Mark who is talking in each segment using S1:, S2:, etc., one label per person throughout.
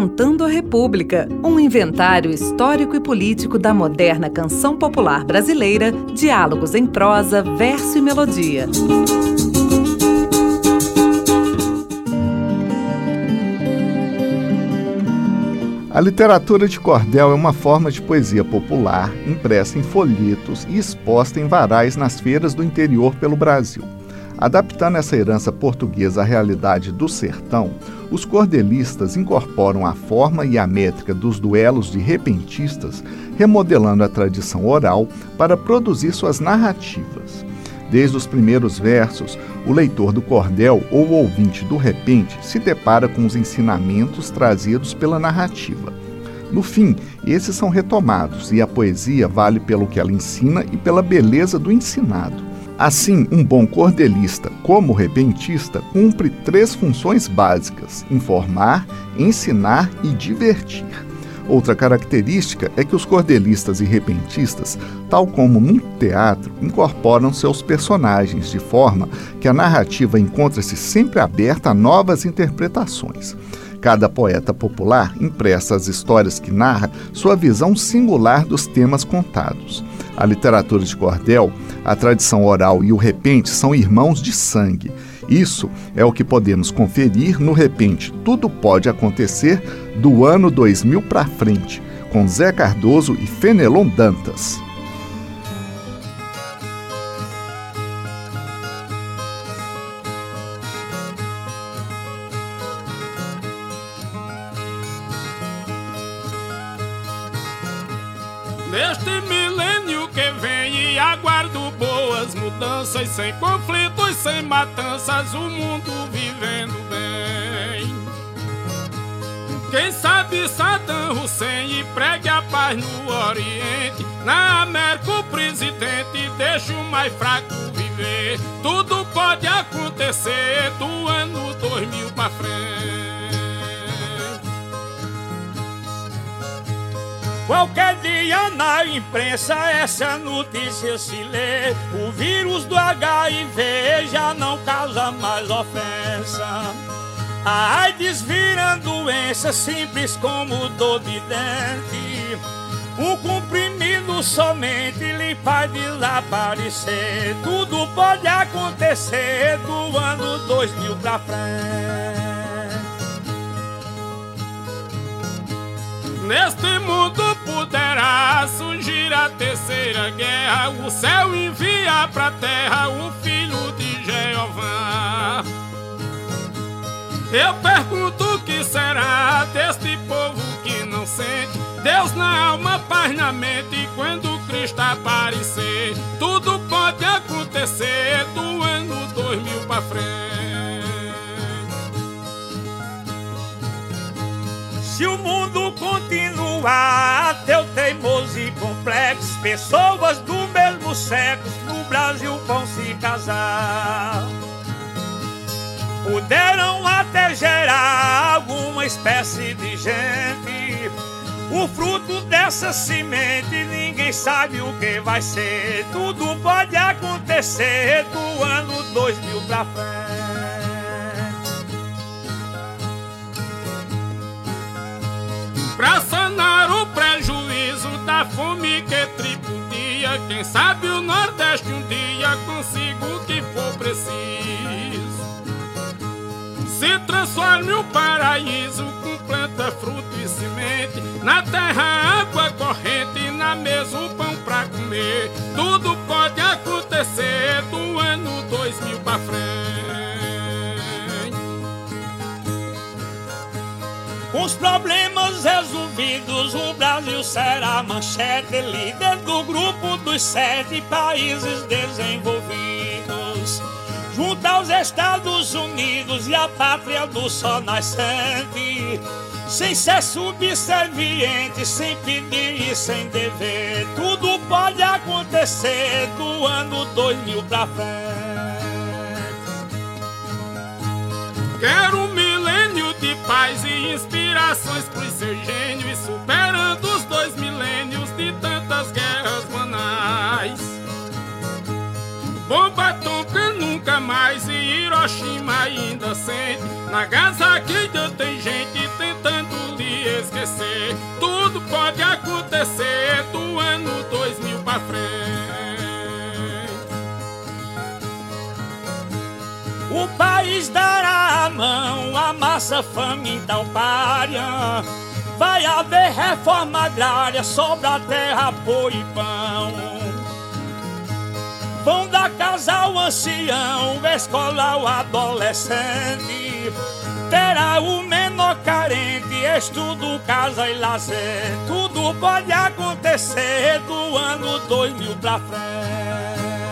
S1: Cantando a República, um inventário histórico e político da moderna canção popular brasileira, diálogos em prosa, verso e melodia.
S2: A literatura de cordel é uma forma de poesia popular, impressa em folhetos e exposta em varais nas feiras do interior pelo Brasil. Adaptando essa herança portuguesa à realidade do sertão, os cordelistas incorporam a forma e a métrica dos duelos de repentistas, remodelando a tradição oral para produzir suas narrativas. Desde os primeiros versos, o leitor do cordel ou o ouvinte do repente se depara com os ensinamentos trazidos pela narrativa. No fim, esses são retomados e a poesia vale pelo que ela ensina e pela beleza do ensinado. Assim, um bom cordelista, como repentista, cumpre três funções básicas: informar, ensinar e divertir. Outra característica é que os cordelistas e repentistas, tal como no teatro, incorporam seus personagens de forma que a narrativa encontra-se sempre aberta a novas interpretações. Cada poeta popular empresta às histórias que narra sua visão singular dos temas contados. A literatura de cordel, a tradição oral e o repente são irmãos de sangue. Isso é o que podemos conferir no repente Tudo Pode Acontecer do ano 2000 para frente, com Zé Cardoso e Fenelon Dantas.
S3: Neste milênio que vem e aguardo boas mudanças, sem conflitos, sem matanças, o mundo vivendo bem. Quem sabe Saddam Hussein pregue a paz no Oriente, na América o presidente deixa o mais fraco viver. Tudo pode acontecer do ano 2000 pra frente.
S4: Qualquer dia na imprensa essa notícia se lê. O vírus do HIV já não causa mais ofensa. A AIDS vira doença simples como dor de dente. Um comprimido somente lhe faz desaparecer. Tudo pode acontecer do ano 2000 pra frente.
S3: Neste mundo poderá surgir a terceira guerra. O céu envia pra terra o filho de Jeová. Eu pergunto o que será deste povo que não sente Deus na alma, paz na mente quando Cristo aparecer. Tudo pode acontecer do ano 2000 pra frente.
S4: Se o mundo continuar teu teimoso e complexo, pessoas do mesmo sexo no Brasil vão se casar. Puderam até gerar alguma espécie de gente. O fruto dessa semente ninguém sabe o que vai ser. Tudo pode acontecer do ano 2000 pra frente.
S3: Pra sanar fome que tripudia. Quem sabe o Nordeste um dia consiga o que for preciso. Se transforme o paraíso com planta, fruto e semente. Na terra água corrente, na mesa o pão pra comer. Tudo
S4: problemas resolvidos, o Brasil será manchete, líder do grupo dos sete países desenvolvidos. Junto aos Estados Unidos e a pátria do sol nascente. Sem ser subserviente, sem pedir e sem dever. Tudo pode acontecer do ano 2000 pra frente.
S3: Bomba tonka nunca mais e Hiroshima ainda sente. Nagasaki já tem gente tentando livrar acontecer, tudo pode acontecer do ano 2000 pra frente.
S4: O país dará a mão, a massa faminta ao párea. Vai haver reforma agrária, sobra terra, apoio e pão. Vão dar casa ao ancião, escola ao adolescente. Terá o menor carente, estudo, casa e lazer. Tudo pode acontecer do ano 2000 pra frente.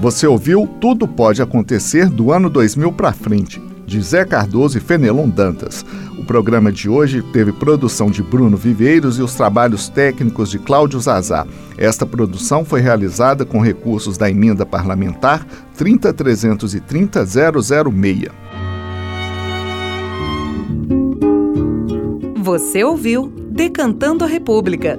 S2: Você ouviu Tudo Pode Acontecer do ano 2000 para frente, de Zé Cardoso e Fenelon Dantas. O programa de hoje teve produção de Bruno Viveiros e os trabalhos técnicos de Cláudio Zazá. Esta produção foi realizada com recursos da emenda parlamentar 30330-006.
S1: Você ouviu Decantando a República,